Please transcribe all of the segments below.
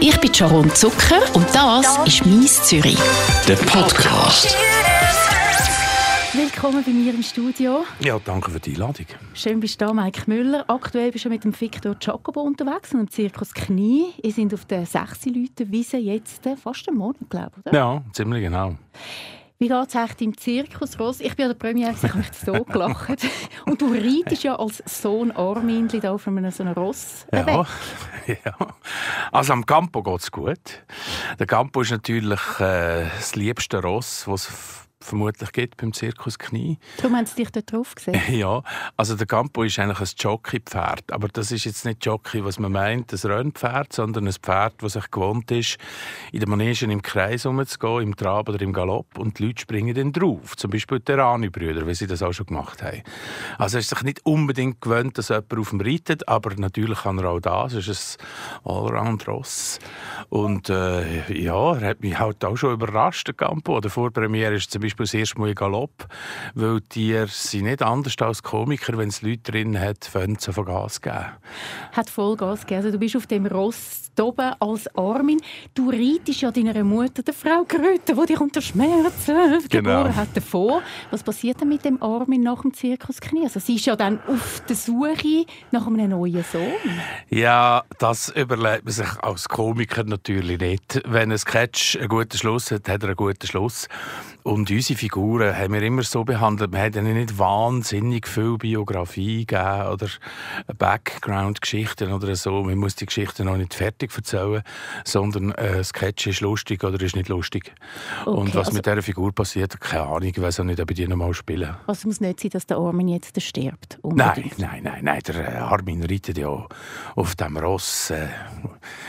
Ich bin Sharon Zucker und das ist «Mies Zürich». Der Podcast. Willkommen bei mir im Studio. Ja, danke für die Einladung. Schön bist du da, Mike Müller. Aktuell bist du mit dem Victor Jacobo unterwegs und dem Zirkus Knie. Ihr seid auf der 6 Leute Wiese jetzt äh, fast einen Monat, glaube ich, oder? Ja, ziemlich genau. Wie geht es eigentlich im Zirkus, Ross? Ich bin an der Premiere, ich habe so gelacht. Und du reitest ja als Sohn Armindli da von einem so einem Ross Ja, weg. ja. Also am Campo geht es gut. Der Campo ist natürlich äh, das liebste Ross, was es vermutlich gibt beim Zirkus Knie. Darum haben sie dich dort drauf gesehen. Ja, also der Campo ist eigentlich ein Jockeypferd, aber das ist jetzt nicht Jockey, was man meint, ein Rennpferd, sondern ein Pferd, das sich gewohnt ist, in den Manegen im Kreis umzugehen, im Trab oder im Galopp und die Leute springen dann drauf, zum Beispiel die Rani-Brüder, wie sie das auch schon gemacht haben. Also er ist sich nicht unbedingt gewöhnt, dass jemand auf ihm reitet, aber natürlich kann er auch das, es ist ein Allround-Ross und äh, ja, er hat mich halt auch schon überrascht, der Campo. Der Vorpremiere ist zum Beispiel das erste Mal Galopp, weil die sind nicht anders als Komiker, wenn es Leute drin hat, sie von Gas geben. Hat voll Gas gegeben. Also du bist auf dem Ross oben als Armin. Du reitest ja deiner Mutter, der Frau Gröte, die dich unter Schmerzen Genau. geboren hat, davor. Was passiert denn mit dem Armin nach dem Zirkus Knie? Also sie ist ja dann auf der Suche nach einem neuen Sohn. Ja, das überlegt man sich als Komiker natürlich nicht. Wenn ein Sketch einen guten Schluss hat, hat er einen guten Schluss. Und unsere Figuren haben wir immer so behandelt. Wir haben ihnen nicht wahnsinnig viel Biografie gegeben oder Background-Geschichten oder so. Man muss die Geschichten noch nicht fertig erzählen, sondern äh, ein Sketch ist lustig oder ist nicht lustig. Und was also- mit dieser Figur passiert, keine Ahnung. Ich weiß auch nicht, ob ich die noch mal spielen. Also es muss nicht sein, dass der Armin jetzt stirbt. Nein, unbedingt. nein, nein, nein. Der äh, Armin reitet ja auf dem Ross äh,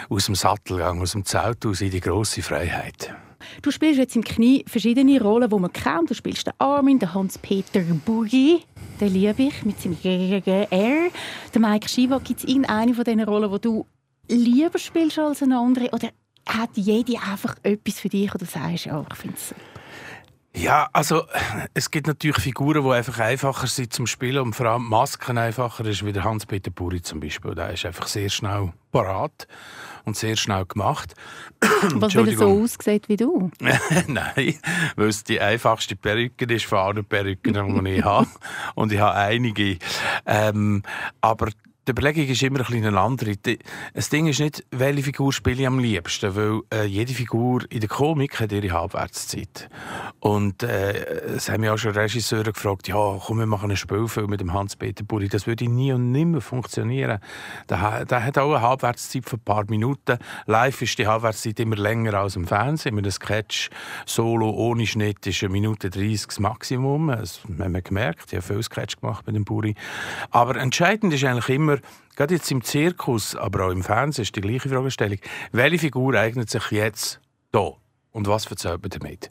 aus dem Sattelgang, aus dem Zelt aus in die grosse Freiheit. Du spielst jetzt im Knie verschiedene Rollen, die man kennt. Du spielst den Armin, den Hans-Peter Buggi, den liebe ich, mit seinem R. Der Mike Shiva, gibt es irgendeine von diesen Rollen, die du lieber spielst als eine andere? Oder hat jede einfach etwas für dich, oder sagst ja, ich finde es Ja, also es gibt natürlich Figuren, die einfach einfacher sind zum Spielen und vor allem Masken einfacher ist, wie der Hans-Peter Buri zum Beispiel. Der ist einfach sehr schnell parat und sehr schnell gemacht. Was will er so aussieht wie du? Nein, weil es die einfachste Perücke ist von allen Perücken, die ich habe. Und ich habe einige. Ähm, aber die Überlegung ist immer ein bisschen eine andere. Das Ding ist nicht, welche Figur spiele ich am liebsten, weil äh, jede Figur in der Komik hat ihre Halbwertszeit. Und äh, es haben mich auch schon Regisseure gefragt, ja, komm, wir machen einen Spielfilm mit dem Hans-Peter Buri. Das würde nie und nimmer funktionieren. Der, der hat auch eine Halbwertszeit von ein paar Minuten. Live ist die Halbwertszeit immer länger als im Fernsehen. Mit einem Sketch solo ohne Schnitt ist eine Minute 30 das Maximum. Das haben wir gemerkt. Ich habe viel Sketch gemacht mit dem Buri. Aber entscheidend ist eigentlich immer, gerade jetzt im Zirkus, aber auch im Fernsehen ist die gleiche Fragestellung. Welche Figur eignet sich jetzt da? Und was erzählt man damit?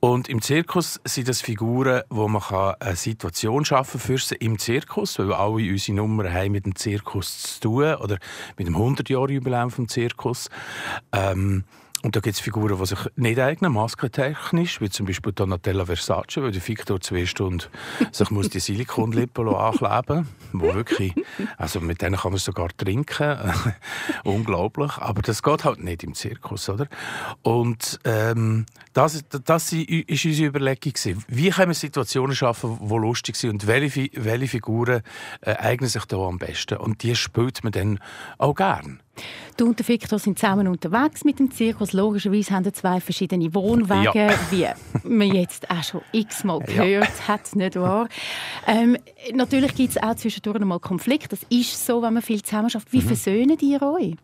Und im Zirkus sind das Figuren, wo man kann eine Situation schaffen für sie im Zirkus, weil alle unsere Nummern haben mit dem Zirkus zu tun oder mit dem 100-Jahr-Jubiläum vom Zirkus. Ähm, und da gibt es Figuren, die sich nicht eignen, maskentechnisch, wie zum Beispiel Donatella Versace, weil der Victor zwei Stunden sich muss die Silikonlippen ankleben wo wirklich, also mit denen kann man sogar trinken, unglaublich, aber das geht halt nicht im Zirkus, oder? Und ähm, das, das war unsere Überlegung. gewesen. Wie können wir Situationen schaffen, die lustig sind und welche, welche Figuren äh, eignen sich da am besten? Und die spielt man dann auch gern. Du und der Victor sind zusammen unterwegs mit dem Zirkus. Logischerweise haben zwei verschiedene Wohnwagen, wie man jetzt auch schon x-mal Ja. gehört hat, nicht wahr? Ähm, natürlich gibt es auch zwischendurch mal Konflikte. Das ist so, wenn man viel zusammen schafft. Mhm. Wie versöhnen die euch?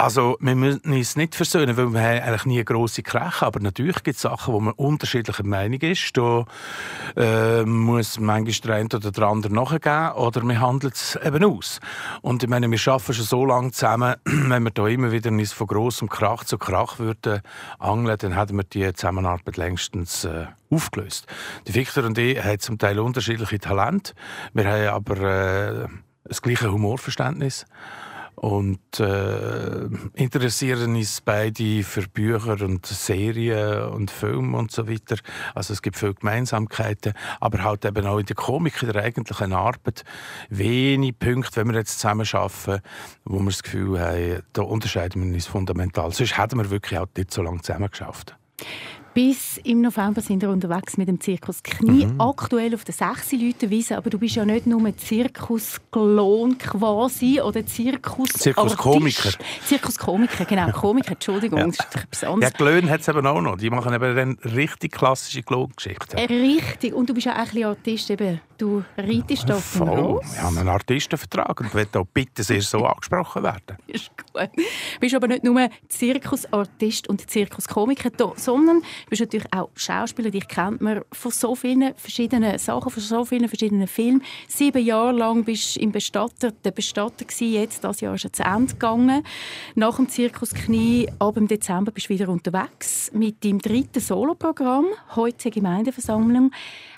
Also, wir müssen uns nicht versöhnen, weil wir haben eigentlich nie grosse Krache Aber natürlich gibt es Sachen, wo man unterschiedlicher Meinung ist. Da äh, muss manchmal der eine oder der andere nachgeben oder wir handeln es eben aus. Und ich meine, wir arbeiten schon so lange zusammen, wenn wir da immer wieder uns von grossem Krach zu Krach würden angeln, dann hätten wir die Zusammenarbeit längstens äh, aufgelöst. Die Victor und ich haben zum Teil unterschiedliche Talente. Wir haben aber äh, das gleiche Humorverständnis. Und äh, interessieren uns beide für Bücher und Serien und Filme und so weiter. Also es gibt viele Gemeinsamkeiten, aber halt eben auch in der Komik, in der eigentlichen Arbeit, wenig Punkte, wenn wir jetzt zusammen arbeiten, wo wir das Gefühl haben, da unterscheiden wir uns fundamental. Sonst hätten wir wirklich auch nicht so lange zusammen geschafft. Bis im November sind wir unterwegs mit dem Zirkus Knie. Mhm. Aktuell auf der 6 Leute Wiese, aber du bist ja nicht nur Zirkusklon quasi oder Zirkus Zirkuskomiker. Zirkuskomiker, genau. Komiker, Entschuldigung, ja. das ist etwas anderes. Ja, Klön hat es eben auch noch. Die machen eben dann richtig klassische Klongeschichten. Richtig. Und du bist ja auch ein bisschen Artist. Eben. Du reitest auf dem Ross. Wir haben einen Artistenvertrag und will auch bitte sehr so angesprochen werden. ist gut. Du bist aber nicht nur Zirkusartist und Zirkuskomiker, sondern bist natürlich auch Schauspieler, dich kennt man von so vielen verschiedenen Sachen, von so vielen verschiedenen Filmen. Sieben Jahre lang bist du im Bestatter, der Bestatter gewesen. Jetzt, das Jahr ist er zu Ende gegangen. Nach dem Zirkus Knie, ab im Dezember bist du wieder unterwegs mit deinem dritten Soloprogramm, heute Gemeindeversammlung.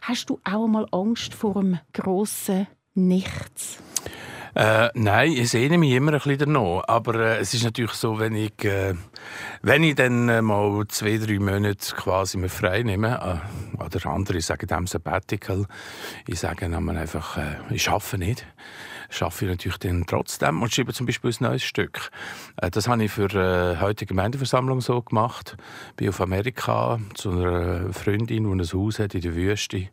Hast du auch mal Angst vor einem grossen Nichts? Äh, nein, ich sehne mich immer ein bisschen danach. Aber äh, es ist natürlich so, wenn ich, äh, wenn ich dann äh, mal zwei, drei Monate quasi mir frei nehme, äh, oder andere sagen dem Sabbatical, ich sage dann einfach, äh, ich arbeite nicht schaffe ich natürlich dann trotzdem und schreibe zum Beispiel ein neues Stück. Das habe ich für äh, heute Gemeindeversammlung so gemacht. Bin auf Amerika zu einer Freundin, die ein Haus hat in der Wüste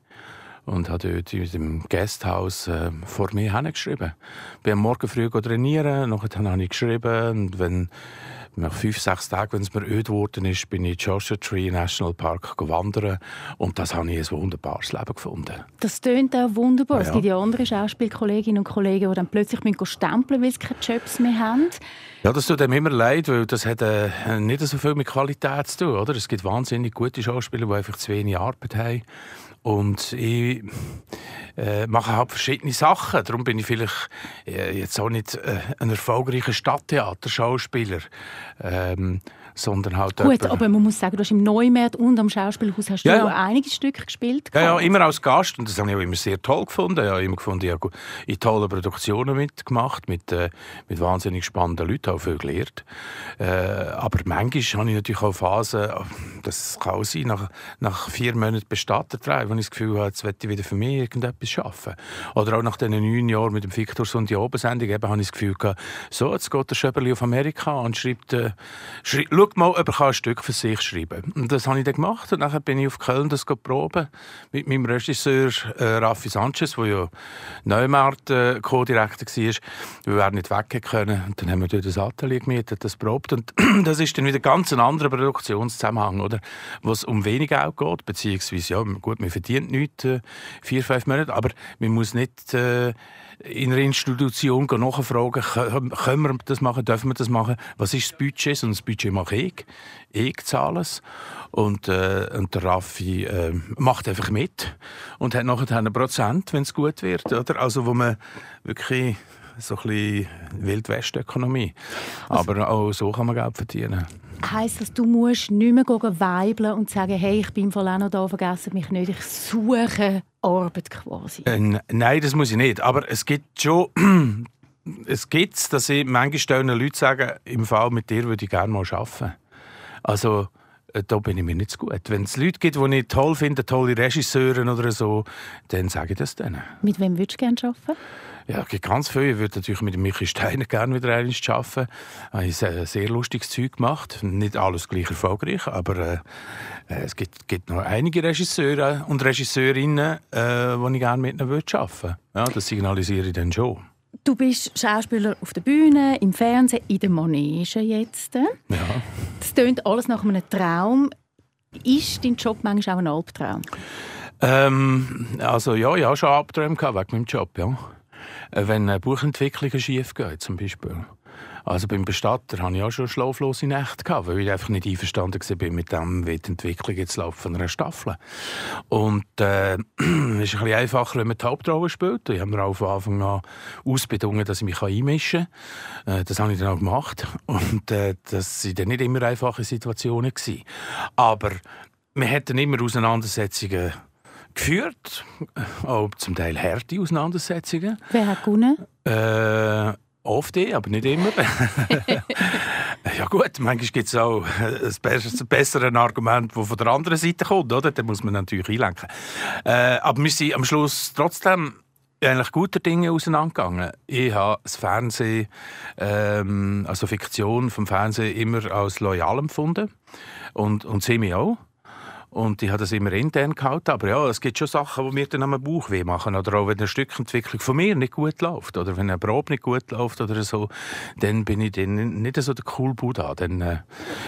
und habe dort in dem Gasthaus äh, vor mir hingeschrieben. Bin am Morgen früh trainieren, nachher habe ich geschrieben und wenn nach fünf, sechs Tagen, wenn es mir öd geworden ist, bin ich in Joshua Tree National Park wandern und das habe ich ein wunderbares Leben gefunden. Das tönt auch wunderbar. Ja. Es gibt ja andere Schauspielkolleginnen und Kollegen, die dann plötzlich stempeln weil sie keine Jobs mehr haben. Ja, das tut einem immer leid, weil das hat äh, nicht so viel mit Qualität zu tun. Oder? Es gibt wahnsinnig gute Schauspieler, die einfach zu wenig Arbeit haben. Und ich äh, mache halt verschiedene Sachen. Darum bin ich vielleicht äh, jetzt auch nicht äh, ein erfolgreicher Stadttheaterschauspieler. Ähm, sondern halt Gut, aber man muss sagen, du hast im Neumarkt und am Schauspielhaus hast du ja. einige Stücke gespielt. Ja, ja, immer als Gast und das habe ich auch immer sehr toll gefunden. Ich habe immer gefunden, ich habe in tollen Produktionen mitgemacht, mit, äh, mit wahnsinnig spannenden Leuten, auch viel gelernt. Äh, aber manchmal habe ich natürlich auch Phasen, das kann auch sein, nach, nach vier Monaten bestattet wo ich das Gefühl habe, jetzt möchte ich wieder für mich irgendetwas schaffen. Oder auch nach diesen neun Jahren mit dem Victor und die Obensendung, habe ich das Gefühl gehabt, so, jetzt geht der Schöberli auf Amerika und schreibt, äh, schreibt schau mal, ob ich ein Stück für sich schreiben kann. Und das habe ich dann gemacht. Und dann bin ich auf Köln das proben mit meinem Regisseur äh, Raffi Sanchez, der ja Neumarkt äh, Co-Direktor war, weil er nicht weg können. Und dann haben wir dort das Atelier gemietet, das probt. Und das ist dann wieder ganz ein anderer Produktionszusammenhang, oder? Wo es um wenig Geld geht, beziehungsweise, ja, gut, man verdient nichts, äh, vier, fünf Monate, aber man muss nicht... Äh, in einer Institution nachfragen, können wir das machen, dürfen wir das machen, was ist das Budget? Und das Budget mache ich. Ich zahle es. Und, äh, und der Raffi äh, macht einfach mit und hat nachher einen Prozent, wenn es gut wird. Oder? Also wo man wirklich so ein bisschen Wildwestökonomie. Also, Aber auch so kann man Geld verdienen. Heißt das, du musst nicht mehr weibeln und sagen, hey, ich bin voll auch noch da, vergessen mich nicht, ich suche Arbeit quasi? Äh, nein, das muss ich nicht. Aber es gibt schon, es gibt dass ich manchmal Leute sagen, im Fall mit dir würde ich gerne mal arbeiten. Also, äh, da bin ich mir nicht so gut. Wenn es Leute gibt, die ich toll finde, tolle Regisseure oder so, dann sage ich das denen. Mit wem würdest du gerne arbeiten? Ja, es gibt ganz viel. Ich würde natürlich mit Michi Steiner gerne wieder einmal arbeiten. Ich habe ein sehr lustiges Zeug gemacht. Nicht alles gleich erfolgreich, aber äh, äh, es gibt, gibt, noch einige Regisseure und Regisseurinnen, äh, die ich gerne mit ihnen arbeiten würde. Ja, das signalisiere ich dann schon. Du bist Schauspieler auf der Bühne, im Fernsehen, in der Manege jetzt. Ja. Das klingt alles nach einem Traum. Ist dein Job manchmal auch ein Albtraum? Ähm, also ja, ich hatte schon Albträume wegen meinem Job, ja. Äh, wenn Buchentwicklungen schief gehen, zum Beispiel. Also beim Bestatter hatte ich auch schon schlaflose Nächte, gehabt, weil ich einfach nicht einverstanden war mit dem, wie die Entwicklung jetzt läuft von einer Staffel. Und äh, es ist ein bisschen einfacher, wenn man die Hauptrolle spielt. Ich habe mir auch von Anfang an ausbedungen, dass ich mich einmischen kann. Äh, das habe ich dann auch gemacht. Und äh, das waren dann nicht immer einfache Situationen. Gewesen. Aber wir hatten immer Auseinandersetzungen geführt, auch zum Teil harte Auseinandersetzungen. Wer hat gewonnen? Äh, oft eh, aber nicht immer. ja gut, manchmal gibt es auch ein besseres, Argument, das von der anderen Seite kommt, oder? Da muss man natürlich einlenken. Äh, aber wir sind am Schluss trotzdem eigentlich guter Dinge auseinandergegangen. Ich habe das Fernsehen, ähm, also Fiktion vom Fernsehen immer als loyal empfunden und, und sehe mich auch. Und ich habe das immer intern gehalten. Aber ja, es gibt schon Sachen, die mir dann am Bauch weh machen. Oder auch wenn eine Stückentwicklung von mir nicht gut läuft. Oder wenn eine Probe nicht gut läuft oder so. Dann bin ich dann nicht so der cool Buddha. Dann, äh,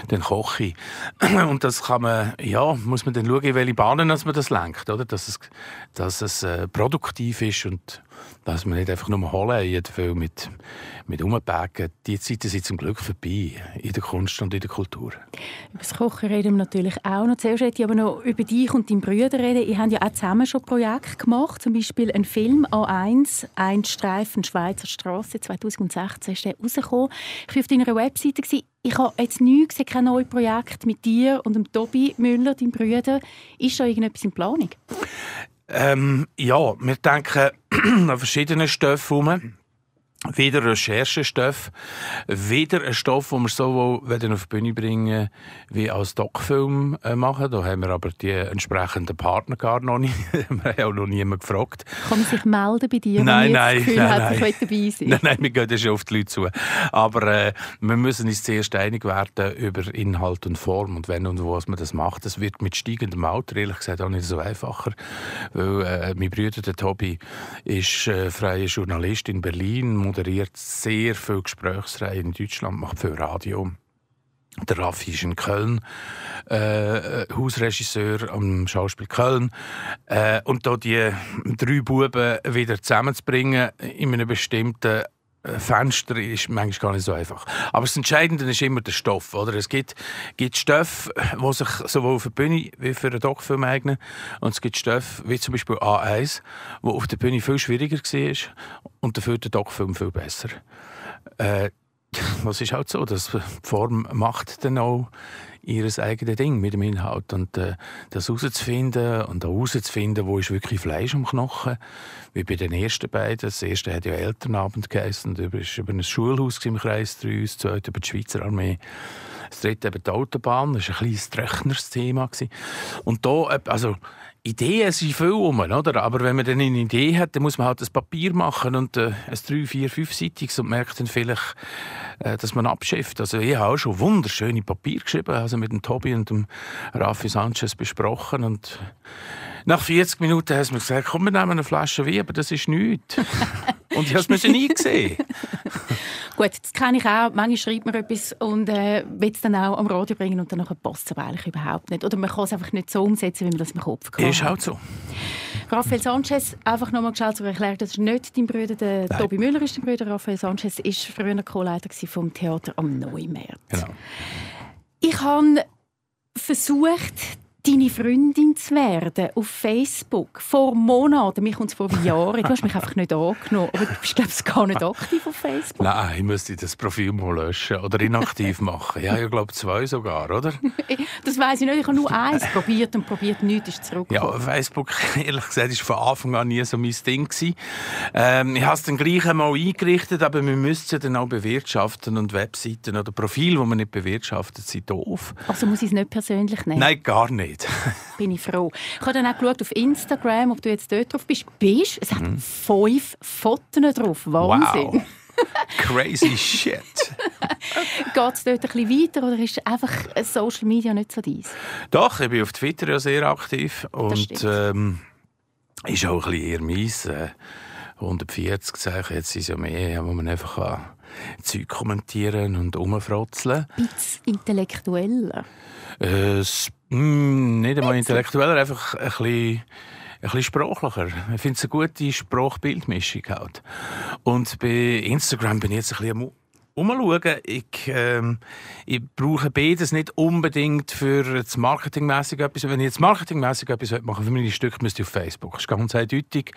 dann koche ich. Und das kann man, ja, muss man dann schauen, in welche Bahnen dass man das lenkt. Oder? Dass es, dass es äh, produktiv ist und dass man nicht einfach nur holen viel mit, mit Umbacken. Die Zeiten sind zum Glück vorbei in der Kunst und in der Kultur. Über das Kochen reden wir natürlich auch noch. Zuerst möchte ich aber noch über dich und deinen Brüder reden. Ihr habt ja auch zusammen schon Projekte gemacht, zum Beispiel ein Film A1, «Ein Streifen Schweizer Straße», 2016 ist der rausgekommen. Ich war auf deiner Webseite. Ich habe jetzt nichts gesehen, kein neues Projekt mit dir und dem Tobi Müller, deinem Brüder. Ist da irgendetwas in Planung? Ähm, ja, wir denken an verschiedene Stoffe herum. Wieder Recherchestoff, wieder ein Stoff, den wir sowohl auf die Bühne bringen wie als Doc-Film äh, machen. Da haben wir aber die entsprechenden Partner gar noch nicht. wir haben auch noch niemanden gefragt. Kann man sich melden bei dir, nein, nein, das Gefühl nein, hat, nein. ich dabei sein? Nein, nein, wir gehen schon auf die Leute zu. Aber äh, wir müssen uns zuerst einig werden über Inhalt und Form und wenn und wo man das macht. Das wird mit steigendem Alter, ehrlich gesagt, auch nicht so einfacher. Weil äh, mein Bruder, der Tobi, ist äh, freier Journalist in Berlin, moderiert sehr viel Gesprächsreihen in Deutschland, macht viel Radio. Der Raffi ist in Köln, äh, Hausregisseur am Schauspiel Köln. Äh, und da die drei Buben wieder zusammenzubringen in einem bestimmten Fenster ist manchmal gar nicht so einfach. Aber das Entscheidende ist immer der Stoff. Oder? Es gibt, gibt Stoffe, die sich sowohl für die Bühne wie für einen Doc-Film eignen. Und es gibt Stoffe, wie zum Beispiel A1, wo auf der Bühne viel schwieriger war und dafür der Doc-Film viel besser. Äh, das ist halt so, dass die Form macht dann auch ihr eigenes Ding mit dem Inhalt. Und äh, das herauszufinden und herauszufinden, wo ist wirklich Fleisch am Knochen, wie bei den ersten beiden. Das erste hat ja Elternabend geheißen, und über, über ein Schulhaus im Kreis 3, das zweite über die Schweizer Armee. Das dritte eben die Autobahn, das war ein kleines Tröchnersthema. Und da, äh, also Ideen sind viel rum, oder? Aber wenn man dann eine Idee hat, dann muss man halt das Papier machen und äh, ein drei, vier, fünfseitiges und merkt dann vielleicht, äh, dass man abschifft. Also ich habe auch schon wunderschöne Papier geschrieben, also mit dem Tobi und dem Rafi Sanchez besprochen und nach 40 Minuten haben mir gesagt, komm, wir nehmen eine Flasche Wein, aber das ist nichts. und ich habe es nie gesehen. Gut, das kenne ich auch. Manchmal schreibt man etwas und äh, will es dann auch am Radio bringen und dann passt es aber eigentlich überhaupt nicht. Oder man kann es einfach nicht so umsetzen, wie man das im Kopf hat. Ist halt so. Raphael Sanchez, einfach nochmal geschaut zu erklären, das ist nicht dein Bruder, der Nein. Tobi Müller ist dein Bruder, Raphael Sanchez ist früher Co-Leiter vom Theater am Neumärz. Genau. Ich habe versucht, deine Freundin zu werden auf Facebook vor Monaten. Mir kommt es vor Jahren. Du hast mich einfach nicht angenommen. Aber du bist, glaube ich, gar nicht aktiv auf Facebook. Nein, ich müsste das Profil mal löschen oder inaktiv machen. Ja, ich glaube zwei sogar, oder? Das weiß ich nicht. Ich habe nur eins probiert und probiert, nichts ist zurückgekommen. Ja, Facebook, ehrlich gesagt, war von Anfang an nie so mein Ding. Gewesen. Ähm, ich habe es dann gleich einmal eingerichtet, aber wir müssen es dann auch bewirtschaften und Webseiten oder Profile, die man nicht bewirtschaftet, sind doof. Also muss ich es nicht persönlich nehmen? Nein, gar nicht. Bin ich froh. Ich habe dann auch geschaut auf Instagram, ob du jetzt dort drauf bist. Bist? Es hat fünf Fotos drauf. Wahnsinn. Wow. Crazy shit. Geht es dort ein bisschen weiter oder ist einfach Social Media nicht so deins? Doch, ich bin auf Twitter ja sehr aktiv und ähm, ist auch ein bisschen eher meins. Äh, 140 Zeichen, jetzt sind es ja mehr, wo man einfach kann Zeug kommentieren und rumfrotzeln bisschen intellektueller. äh, mm, Nicht einmal intellektueller, einfach ein bisschen, ein bisschen sprachlicher. Ich finde es eine gute Sprachbildmischung halt. Und bei Instagram bin ich jetzt ein bisschen umschauen. Ich, ähm, ich brauche beides nicht unbedingt für das Marketingmäßige etwas. Wenn ich jetzt marketingmäßig etwas machen für meine Stücke, müsste ich auf Facebook. Das ist ganz eindeutig.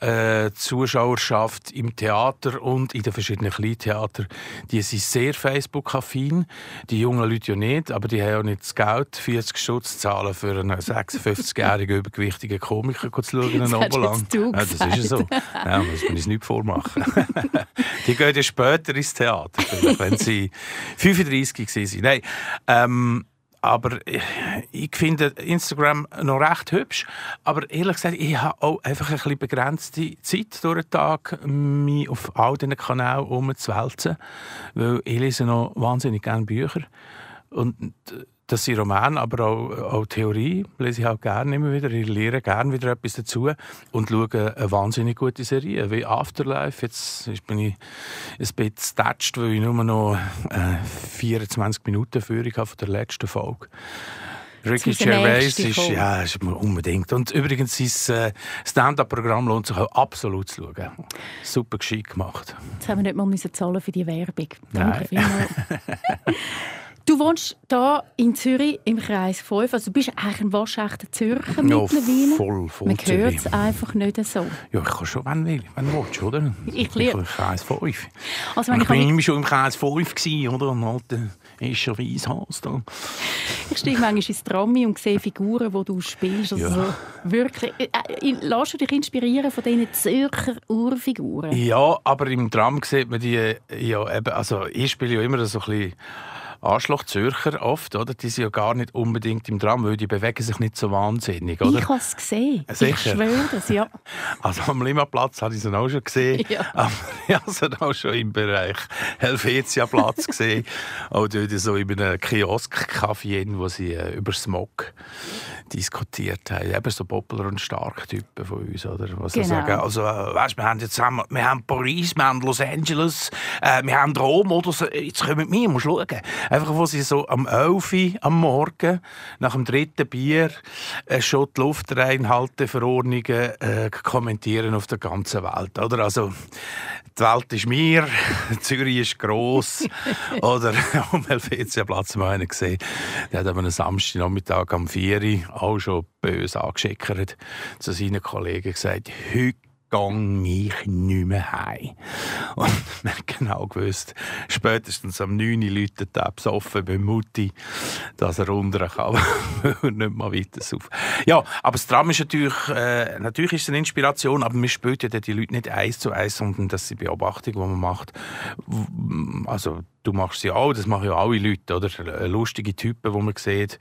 Äh, Zuschauerschaft im Theater und in den verschiedenen Kleintheatern, die sind sehr Facebook-affin. Die jungen Leute ja nicht, aber die haben ja nicht das Geld, 40 Stutz zahlen für einen 56-jährigen übergewichtigen Komiker zu schauen. Das, ja, das ist ja so. Ja, muss man uns nicht vormachen. die gehen ja später ins Theater, wenn sie 35 sind. Nein, ähm, aber ich finde Instagram noch recht hübsch. Aber ehrlich gesagt, ich habe auch einfach ein bisschen begrenzte Zeit durch den Tag, mich auf all diesen Kanälen umzuwälzen. Weil ich lese noch wahnsinnig gerne Bücher. Und das sind Romane, aber auch, auch Theorie lese ich auch gerne immer wieder. Ich lehre gerne wieder etwas dazu und schaue eine wahnsinnig gute Serie wie Afterlife. Jetzt bin ich ein bisschen getatscht, weil ich nur noch äh, 24 Minuten Führung habe von der letzten Folge. Ricky Gervais ist, ja, ist unbedingt. Und übrigens, sein äh, Stand-up-Programm lohnt sich auch absolut zu schauen. Super gescheit gemacht. Jetzt haben wir nicht mal müssen zahlen für die Werbung. Danke vielmals. Du wohnst hier in Zürich im Kreis 5. Also du bist eigentlich ein waschechter Zürcher ja, mittlerweile. voll, voll Man hört es einfach nicht so. Ja, ich kann schon, wenn will, wenn du willst, oder? Ich liebe. Im Kreis 5. Also, ich war immer schon im Kreis 5 gewesen, oder? Äh, ist schon Weishaus da. Ich steige manchmal ins Tram und sehe Figuren, die du spielst. Also ja. wirklich. Äh, äh, lass du dich inspirieren von diesen Zürcher Urfiguren? Ja, aber im Tram sieht man die ja eben, also ich spiele ja immer so ein bisschen Arschloch Zürcher oft, oder? Die sind ja gar nicht unbedingt im Tram, weil die bewegen sich nicht so wahnsinnig, oder? Ich habe es gesehen. Sicher? Ich schwöre das, ja. Also am Limaplatz habe ich sie auch schon gesehen. Ja. Aber ich habe sie auch schon im Bereich Helvetia-Platz gesehen. auch dort so in einem Kiosk-Café, wo sie äh, über Smog diskutiert haben. Eben so Poplar und Stark-Typen von uns, oder? Was genau. sagen, also, äh, weißt, wir haben jetzt haben, wir haben Paris, wir haben Los Angeles, äh, wir haben Rom, oder so. Jetzt kommen wir, musst schauen. Einfach, wo sie so am 11 Uhr am Morgen, nach dem dritten Bier, äh, schon die Luftreinhalteverordnungen äh, kommentieren auf der ganzen Welt. Oder? Also, die Welt ist mir, Zürich ist gross. oder am Helvetiaplatz haben wir einen gesehen, der hat am Samstagnachmittag am 4 Uhr auch schon böse angeschickert zu seinen Kollegen gesagt, heute gehe ich nicht mehr heim. Und man hat genau gewusst, spätestens am 9 Uhr läutet er besoffen bei Mutti, dass er runter kann, nicht mal weiter auf. Ja, aber das Tram ist natürlich, äh, natürlich ist es eine Inspiration, aber man spürt ja die Leute nicht eins zu eins, sondern das sind Beobachtungen, die man macht. Also, du machst sie auch, das machen ja alle Leute, oder? Äh, lustige Typen, die man sieht,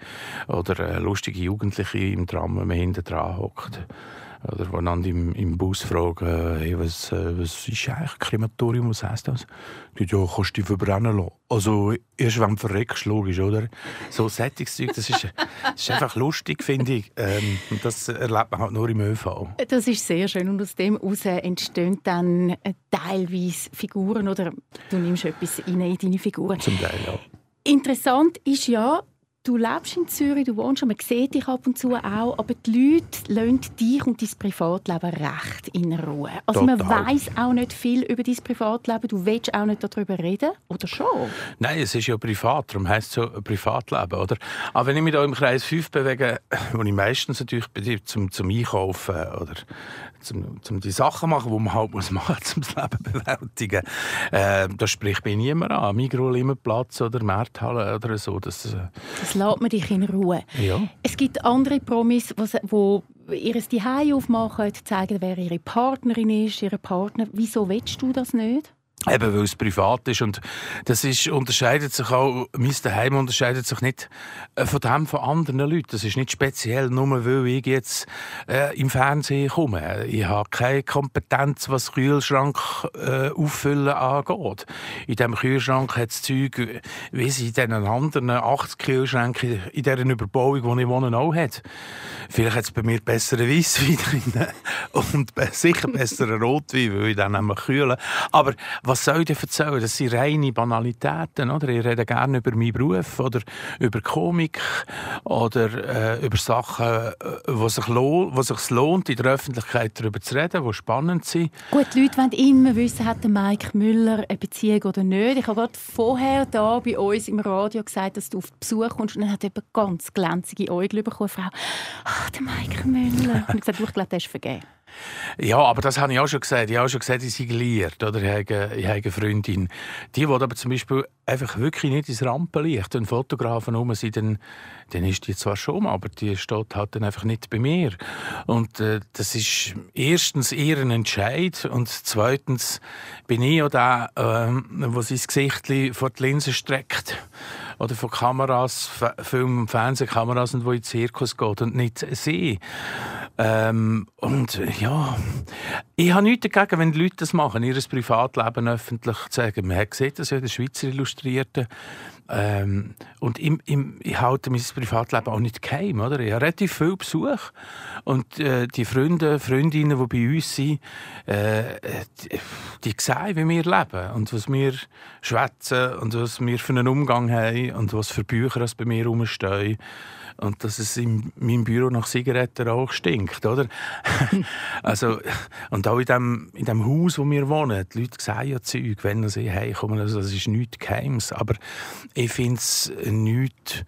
oder äh, lustige Jugendliche im Tram, wenn man hinten dran hockt. Oder einander im, im Bus fragen, hey, was, äh, was ist eigentlich Krematorium, was heisst das? Die ja, kannst du dich verbrennen lassen. Also erst wenn du verreckst, logisch, oder? So Sättigungszeug, das ist, das ist einfach lustig, finde ich. Ähm, das erlebt man halt nur im ÖV. Das ist sehr schön und aus dem heraus entstehen dann teilweise Figuren oder du nimmst etwas in deine Figuren. Zum Teil, ja. Interessant ist ja, Du lebst in Zürich, du wohnst, man sieht dich ab und zu auch, aber die Leute lassen dich und dein Privatleben recht in Ruhe. Also Total. man weiß auch nicht viel über dein Privatleben, du willst auch nicht darüber reden, oder schon? Nein, es ist ja privat, darum heisst es so Privatleben, oder? Aber wenn ich mich da im Kreis 5 bewege, wo ich meistens natürlich bin, zum, zum Einkaufen oder zum, zum die Sachen machen, die man halt muss machen muss, um das Leben bewältigen. Äh, da spricht mich niemand an. Migro, Limmerplatz oder Märthalle oder so. Das, äh das lässt man dich in Ruhe. Ja. Es gibt andere Promis, die ihr Zuhause aufmachen, zeigen, wer ihre Partnerin ist, ihre Partner. Wieso willst du das nicht? Eben, weil es privat ist. Und das ist, unterscheidet sich auch, mein Daheim unterscheidet sich nicht äh, von dem von anderen Leuten. Das ist nicht speziell, nur weil ich jetzt äh, im Fernsehen komme. Ich habe keine Kompetenz, was Kühlschrank äh, auffüllen angeht. In diesem Kühlschrank hat es Zeug, wie sie in diesen anderen 80 Kühlschränken in dieser Überbauung, wo ich wohne, auch hat. Vielleicht hat es bei mir bessere Weisswein drin und sicher bessere Rotwein, weil ich dann nämlich kühle. Aber was soll ich dir erzählen? Das sind reine Banalitäten, oder? Ich rede gerne über meinen Beruf oder über Komik oder äh, über Sachen, äh, wo sich lohnt, sich lohnt, in der Öffentlichkeit darüber zu reden, die spannend sind. Gut, die Leute wollen immer wissen, hat der Mike Müller eine Beziehung oder nicht. Ich habe gerade vorher da bei uns im Radio gesagt, dass du auf Besuch kommst und dann hat jemand ganz glänzige Äugel bekommen, Frau. Ach, der Mike Müller. Und ich gesagt, ich glaube, der ist vergeben. Ja, aber das habe ich auch schon gesagt. Ich habe auch schon gesagt, ich sei liiert, oder? Ich habe, ich habe eine Freundin. Die, die aber zum Beispiel einfach wirklich nicht ins Rampenlicht, wenn Fotografen rum sind, dann, dann ist die zwar schon, aber die steht halt dann einfach nicht bei mir. Und äh, das ist erstens ihren Entscheid und zweitens bin ich auch der, äh, der sein Gesicht vor die Linse streckt oder von Kameras, Film- und Fernsehkameras und wo in den Zirkus geht und nicht sie. Ähm, und ja, ich habe nichts dagegen, wenn die Leute das machen, ihr Privatleben öffentlich zu sagen. Man hat gesehen, dass ja der Schweizer Illustrierte ähm, und im, im, ich halte mein Privatleben auch nicht geheim. Oder? Ich habe relativ viel Besuch. Und äh, die Freunde, Freundinnen, die bei uns sind, äh, die, die sehen, wie wir leben und was wir schwätzen und was wir für einen Umgang haben und was für Bücher bei mir rumstehen und dass es in meinem Büro nach Zigaretten auch stinkt, oder? also, und auch in dem, in dem Haus, wo wir wohnen, die Leute sehen ja Zeug, wenn sie heimkommen, also das ist nichts Geheimes, aber ich finde es nichts,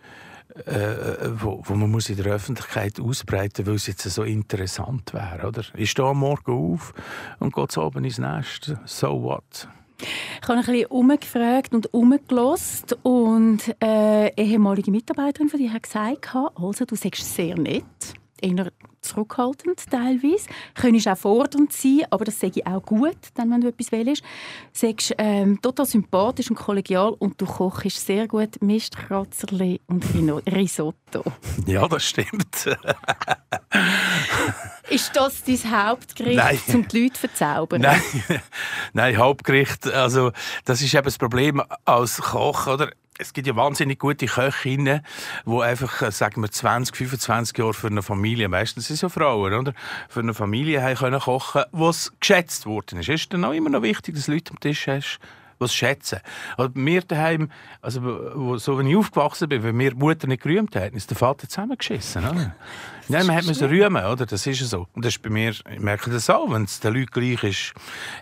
äh, wo, wo, man muss in der Öffentlichkeit ausbreiten muss, weil es jetzt so interessant wäre, oder? Ich stehe Morgen auf und gehe oben ins Nest, so what? Ich habe ein bisschen umgefragt und umgelost und eine äh, ehemalige Mitarbeiterin von dir hat gesagt, also du sagst sehr nett, eher zurückhaltend teilweise. Könntest auch fordernd sein, aber das sage ich auch gut, dann, wenn du etwas willst. Du sagst ähm, total sympathisch und kollegial und du kochst sehr gut Mistkratzerli und Risotto. Ja, das stimmt. Ist das dein Hauptgericht, Nein. um die Leute zu verzaubern? Nein. Nein, Hauptgericht, also das ist eben das Problem als Koch, oder? Es gibt ja wahnsinnig gute Köchinnen, die einfach, äh, sagen wir, 20, 25 Jahre für eine Familie, meistens sind es ja Frauen, oder? Für eine Familie haben können kochen, was geschätzt worden ist. Ist dann auch immer noch wichtig, dass Leute am Tisch hast, was schätzen. Also mir daheim, also so wenn ich aufgewachsen bin, wenn mir die Mutter nicht gerühmt hat, ist der Vater zusammengeschissen. Oder? Nein, man hat müssen rühmen, oder? Das ist so. Und das ist bei mir, ich merke das auch, wenn es den Leuten gleich ist,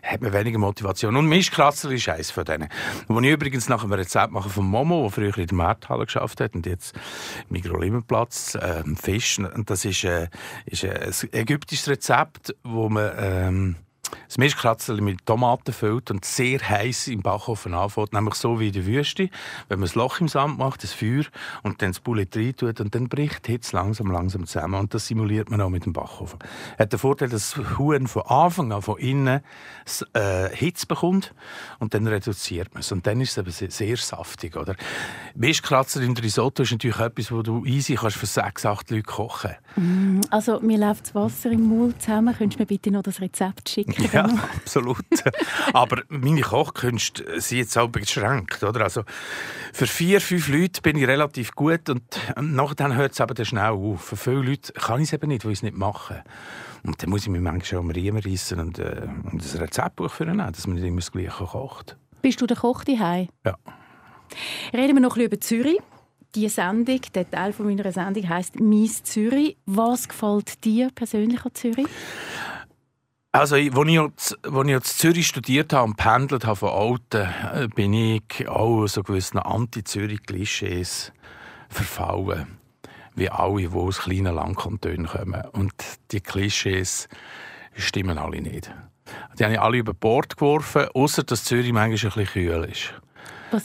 hat man weniger Motivation. Und Mischkratzer ist eins von denen. Wo ich übrigens nach einem Rezept mache von Momo, der früher in der Markthalle geschafft hat und jetzt Mikrolimenplatz, äh, Fisch. Und das ist, äh, ist ein ägyptisches Rezept, wo man, ähm, das Mischkratzel mit Tomaten füllt und sehr heiß im Backofen anfängt, nämlich so wie in der Wüste. Wenn man ein Loch im Sand macht, das Feuer, und dann das Bullet rein tut, und dann bricht die Hitze langsam, langsam zusammen. Und das simuliert man auch mit dem Backofen. Hat den Vorteil, dass das Huhn von Anfang an, von innen, äh, Hitze bekommt, und dann reduziert man es. Und dann ist es aber sehr, sehr saftig, oder? Mischkratzer im Risotto ist natürlich etwas, wo du easy kannst für sechs, acht Leute kochen. Mm, also, mir läuft das Wasser im Mund zusammen. Könntest du mir bitte noch das Rezept schicken? Ja, absolut. Aber meine Kochkünste sind jetzt auch beschränkt. Oder? Also für vier, fünf Leute bin ich relativ gut und nachher hört es aber dann schnell auf. Für viele Leute kann ich es eben nicht, weil ich es nicht mache. Und dann muss ich mich manchmal schon am Riemen reissen und, äh, und ein Rezeptbuch für nehmen, dass man nicht immer das Gleiche kocht. Bist du der Koch daheim? Ja. Reden wir noch ein bisschen über Zürich. Die Sendung, der Teil von meiner Sendung heißt «Mies Zürich». Was gefällt dir persönlich an Zürich? Also, als ich, jetzt, als ich Zürich studiert habe und pendelt habe von Alten, äh, bin ich auch so gewissen Anti-Zürich-Klischees verfallen. Wie alle, die aus kleinen Landkantonen kommen. Und die Klischees stimmen alle nicht. Die habe ich alle über Bord geworfen, außer dass Zürich manchmal ein bisschen kühl ist.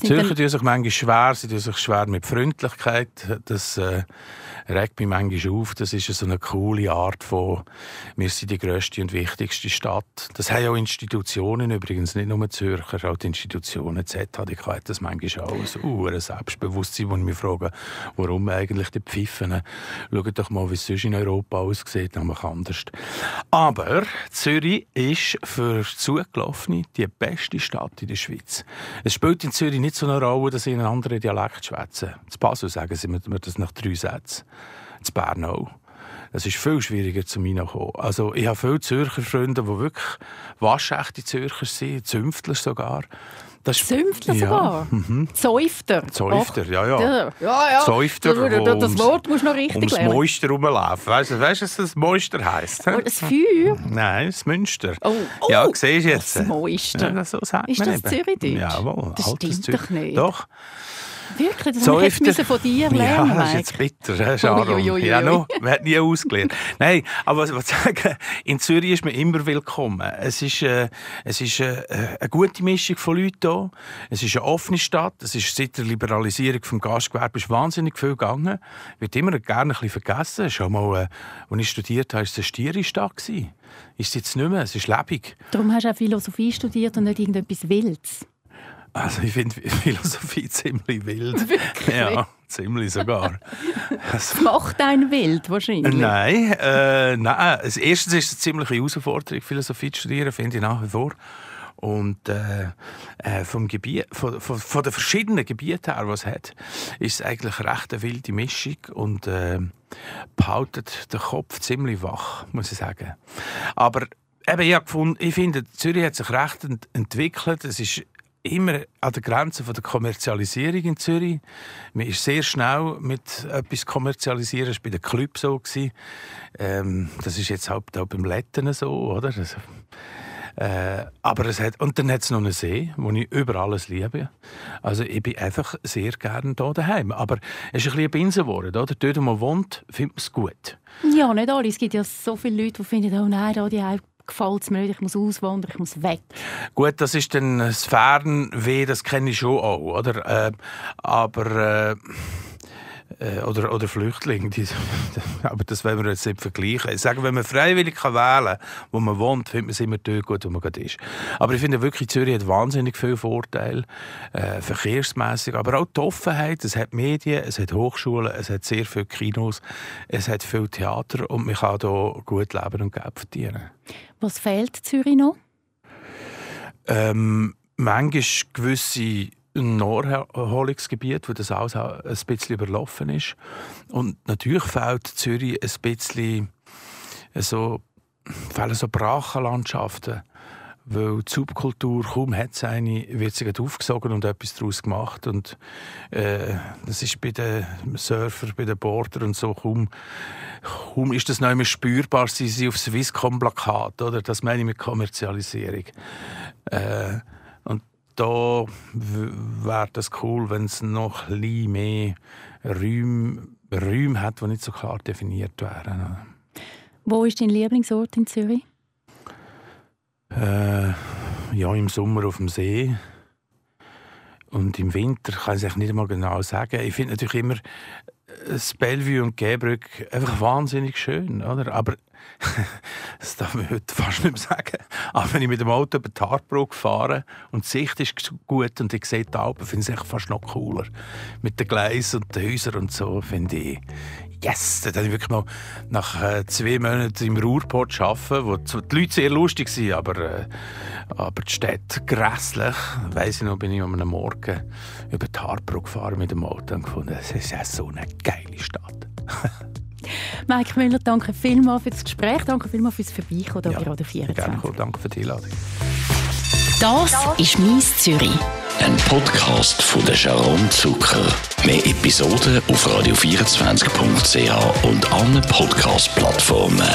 Zürcher tun sich manchmal schwer, sie tun sich schwer mit Freundlichkeit. Das, äh, regt mich manchmal auf. Das ist so eine coole Art von, wir sind die grösste und wichtigste Stadt. Das haben auch Institutionen übrigens, nicht nur Zürcher, auch die Institutionen, ZHDK hat das manchmal auch so ein Selbstbewusstsein, wo ich mich frage, warum eigentlich die Pfiffen? Schaut doch mal, wie es sonst in Europa aussieht, nämlich anders. Aber Zürich ist für Zugelaufene die beste Stadt in der Schweiz. Es spielt in Zürich nicht so eine Rolle, dass sie einen anderen Dialekt schwätzen. Zu Basel sagen sie mir das nach drei Sätzen zu Bern auch. Das ist viel schwieriger zu mir kommen. Also ich habe viele Zürcher Freunde, die wirklich waschechte Zürcher sind, Zünftler sogar. Das Zünftler ja. sogar? Mhm. Zäufter? Zäufter, ja, ja. Ja, ja. Zäufter, das, das Wort musst du noch richtig ums lernen. Moister rumlaufen. Weißt du, weißt, was das Moister heisst? Oh, das Feuer? Nein, das Münster. Oh, oh. Ja, siehst du jetzt. Das Moister. Ja, so sagt ist man das Zürichdeutsch? Jawohl. Das stimmt doch nicht. Doch. Wirklich? Das so ich jetzt von dir lernen, Ja, das ist jetzt bitter, Sharon. Ja, no, man hat nie ausgelernt. Nein, aber was ich sagen, in Zürich ist man immer willkommen. Es ist, äh, es ist äh, eine gute Mischung von Leuten hier. Es ist eine offene Stadt. Es ist seit der Liberalisierung des Gastgewerbes ist wahnsinnig viel gegangen. Wird immer gerne ein bisschen vergessen. Schon mal, äh, als ich studiert habe, war es eine Stierestadt. Ist es jetzt nicht mehr, es ist lebendig. Darum hast du auch Philosophie studiert und nicht irgendetwas Wildes. Also ich finde Philosophie ziemlich wild. Wirklich? Ja, ziemlich sogar. Das macht einen wild wahrscheinlich. Nein, äh, nein. Erstens ist es eine ziemliche Herausforderung, Philosophie zu studieren, finde ich nach wie vor. Und äh, äh, vom Gebiet, von, von, von, den verschiedenen Gebieten her, was es hat, ist es eigentlich recht eine wilde Mischung und äh, behaltet den Kopf ziemlich wach, muss ich sagen. Aber eben, ich, gefunden, ich finde, Zürich hat sich recht ent entwickelt. Es ist immer an der Grenze von der Kommerzialisierung in Zürich. Man ist sehr schnell mit etwas kommerzialisieren. Das war bei den Clubs so. Ähm, das ist jetzt halt auch beim Letten so, oder? Das, äh, aber es hat, und dann hat es noch einen See, wo ich über alles liebe. Also ich bin einfach sehr gerne hier daheim. Aber es ist ein bisschen eine Binse geworden. Oder? Dort, wo man wohnt, findet man es gut. Ja, nicht alle. Es gibt ja so viele Leute, die finden, oh nein, da die gefällt es mir nicht, ich muss auswandern, ich muss weg. Gut, das ist dann das Fernweh, das kenne ich schon auch, oder? Äh, aber... Äh, oder, oder Flüchtlinge. Die, aber das wollen wir jetzt nicht vergleichen. Ich sage, wenn man freiwillig kann wählen kann, wo man wohnt, findet man es immer dort gut, wo man gerade ist. Aber ich finde wirklich, Zürich hat wahnsinnig viele Vorteile, äh, verkehrsmäßig, aber auch die Offenheit. Es hat Medien, es hat Hochschulen, es hat sehr viele Kinos, es hat viel Theater und man kann hier gut leben und Geld verdienen. Was fehlt Zürich noch? Ähm, manchmal gewisse Naherholungsgebiet, wo das alles ein bisschen überlaufen ist. Und natürlich fehlt Zürich ein bisschen so, fehlen so Brachenlandschaften weil die Subkultur kaum hat es eine, wird sie aufgesogen und etwas daraus gemacht und äh, das ist bei den Surfer, bei den Border und so kaum, kaum ist das noch mehr spürbar, sie sind auf Swisscom-Plakat, oder? Das meine ich mit Kommerzialisierung. Äh, da wäre das cool, wenn es noch ein bisschen mehr Räume, Räume hat, die nicht so klar definiert wären. Wo ist dein Lieblingsort in Zürich? Äh, ja, im Sommer auf dem See. Und im Winter kann ich es nicht mal genau sagen. Ich finde natürlich immer das Bellevue und Gäbrück einfach wahnsinnig schön, oder? Aber das darf man heute fast nicht mehr sagen. Aber wenn ich mit dem Auto über die Hartbrücke fahre und die Sicht ist gut und ich sehe die Alpen, finde ich es fast noch cooler. Mit den Gleisen und den Häusern und so, finde ich, yes, da habe ich wirklich mal nach äh, zwei Monaten im Ruhrpott arbeiten, wo die Leute sehr lustig waren, aber, äh, aber die Stadt grässlich. Weiss ich noch, bin ich am Morgen über die Hartbrücke gefahren mit dem Auto und gefunden, es ist ja so eine geile Stadt. Mike Müller, danke vielmals für das Gespräch, danke vielmals fürs Vorbeikommen ja, bei Radio 24. Gerne, danke für die Einladung. Das ist «Mies Zürich». Ein Podcast von der Sharon Zucker. Mehr Episoden auf radio24.ch und allen Podcast-Plattformen.